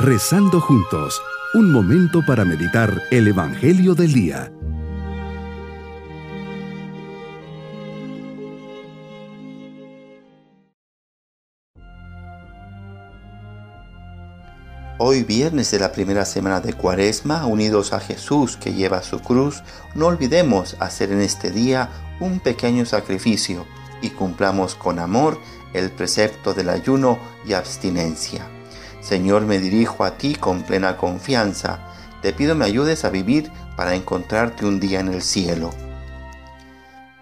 Rezando juntos, un momento para meditar el Evangelio del Día. Hoy viernes de la primera semana de Cuaresma, unidos a Jesús que lleva su cruz, no olvidemos hacer en este día un pequeño sacrificio y cumplamos con amor el precepto del ayuno y abstinencia. Señor, me dirijo a ti con plena confianza. Te pido me ayudes a vivir para encontrarte un día en el cielo.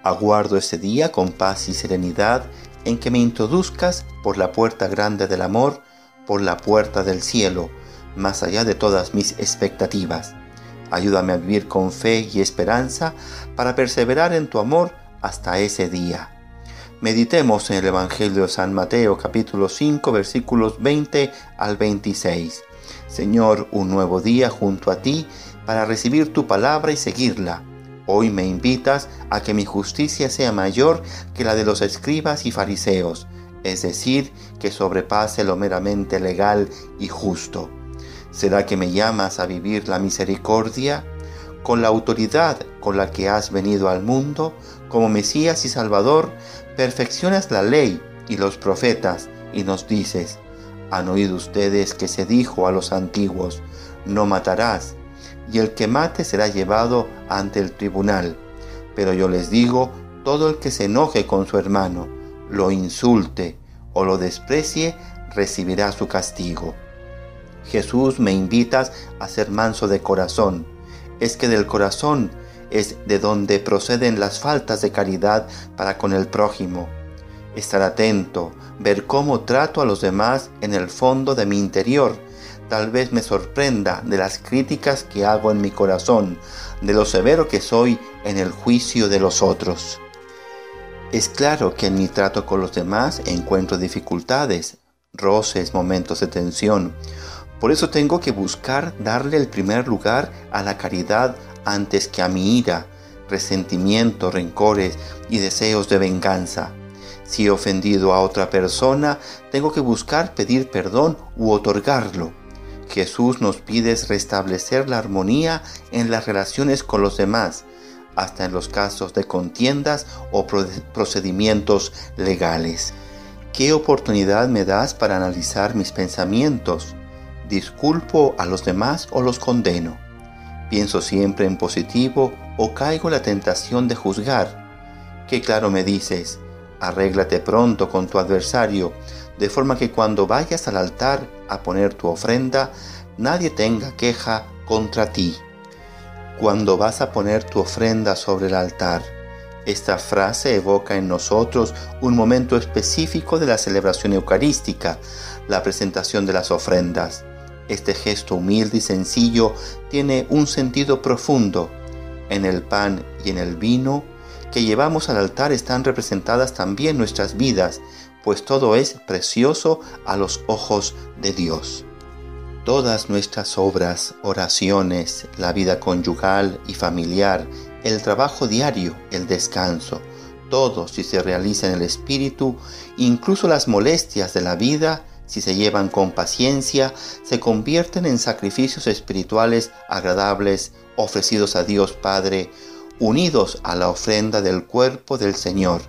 Aguardo ese día con paz y serenidad en que me introduzcas por la puerta grande del amor, por la puerta del cielo, más allá de todas mis expectativas. Ayúdame a vivir con fe y esperanza para perseverar en tu amor hasta ese día. Meditemos en el Evangelio de San Mateo capítulo 5 versículos 20 al 26. Señor, un nuevo día junto a ti para recibir tu palabra y seguirla. Hoy me invitas a que mi justicia sea mayor que la de los escribas y fariseos, es decir, que sobrepase lo meramente legal y justo. ¿Será que me llamas a vivir la misericordia? Con la autoridad con la que has venido al mundo, como Mesías y Salvador, perfeccionas la ley y los profetas y nos dices, han oído ustedes que se dijo a los antiguos, no matarás, y el que mate será llevado ante el tribunal. Pero yo les digo, todo el que se enoje con su hermano, lo insulte o lo desprecie, recibirá su castigo. Jesús me invitas a ser manso de corazón. Es que del corazón es de donde proceden las faltas de caridad para con el prójimo. Estar atento, ver cómo trato a los demás en el fondo de mi interior. Tal vez me sorprenda de las críticas que hago en mi corazón, de lo severo que soy en el juicio de los otros. Es claro que en mi trato con los demás encuentro dificultades, roces, momentos de tensión. Por eso tengo que buscar darle el primer lugar a la caridad antes que a mi ira, resentimiento, rencores y deseos de venganza. Si he ofendido a otra persona, tengo que buscar pedir perdón u otorgarlo. Jesús nos pide restablecer la armonía en las relaciones con los demás, hasta en los casos de contiendas o procedimientos legales. ¿Qué oportunidad me das para analizar mis pensamientos? ¿Disculpo a los demás o los condeno? Pienso siempre en positivo o caigo en la tentación de juzgar. Qué claro me dices, arréglate pronto con tu adversario, de forma que cuando vayas al altar a poner tu ofrenda, nadie tenga queja contra ti. Cuando vas a poner tu ofrenda sobre el altar, esta frase evoca en nosotros un momento específico de la celebración eucarística, la presentación de las ofrendas. Este gesto humilde y sencillo tiene un sentido profundo. En el pan y en el vino que llevamos al altar están representadas también nuestras vidas, pues todo es precioso a los ojos de Dios. Todas nuestras obras, oraciones, la vida conyugal y familiar, el trabajo diario, el descanso, todo si se realiza en el Espíritu, incluso las molestias de la vida, si se llevan con paciencia, se convierten en sacrificios espirituales agradables ofrecidos a Dios Padre, unidos a la ofrenda del cuerpo del Señor.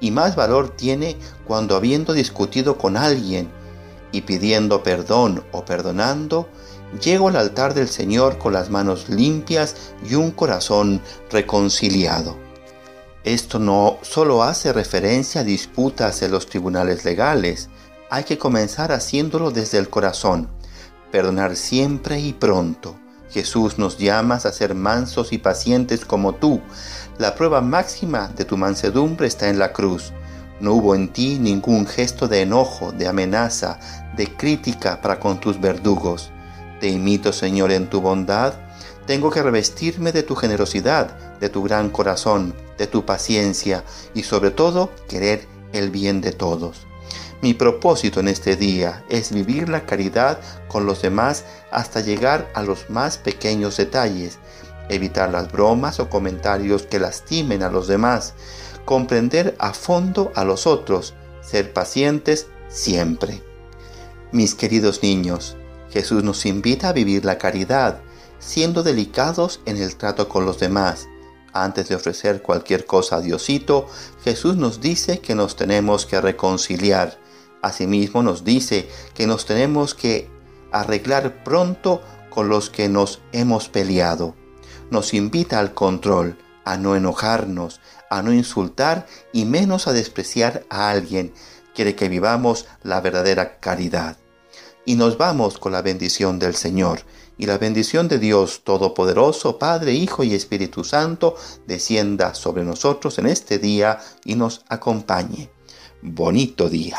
Y más valor tiene cuando habiendo discutido con alguien y pidiendo perdón o perdonando, llego al altar del Señor con las manos limpias y un corazón reconciliado. Esto no solo hace referencia a disputas en los tribunales legales, hay que comenzar haciéndolo desde el corazón, perdonar siempre y pronto. Jesús nos llamas a ser mansos y pacientes como tú. La prueba máxima de tu mansedumbre está en la cruz. No hubo en ti ningún gesto de enojo, de amenaza, de crítica para con tus verdugos. Te imito, Señor, en tu bondad. Tengo que revestirme de tu generosidad, de tu gran corazón, de tu paciencia y sobre todo querer el bien de todos. Mi propósito en este día es vivir la caridad con los demás hasta llegar a los más pequeños detalles, evitar las bromas o comentarios que lastimen a los demás, comprender a fondo a los otros, ser pacientes siempre. Mis queridos niños, Jesús nos invita a vivir la caridad, siendo delicados en el trato con los demás. Antes de ofrecer cualquier cosa a Diosito, Jesús nos dice que nos tenemos que reconciliar. Asimismo nos dice que nos tenemos que arreglar pronto con los que nos hemos peleado. Nos invita al control, a no enojarnos, a no insultar y menos a despreciar a alguien. Quiere que vivamos la verdadera caridad. Y nos vamos con la bendición del Señor. Y la bendición de Dios Todopoderoso, Padre, Hijo y Espíritu Santo, descienda sobre nosotros en este día y nos acompañe. Bonito día.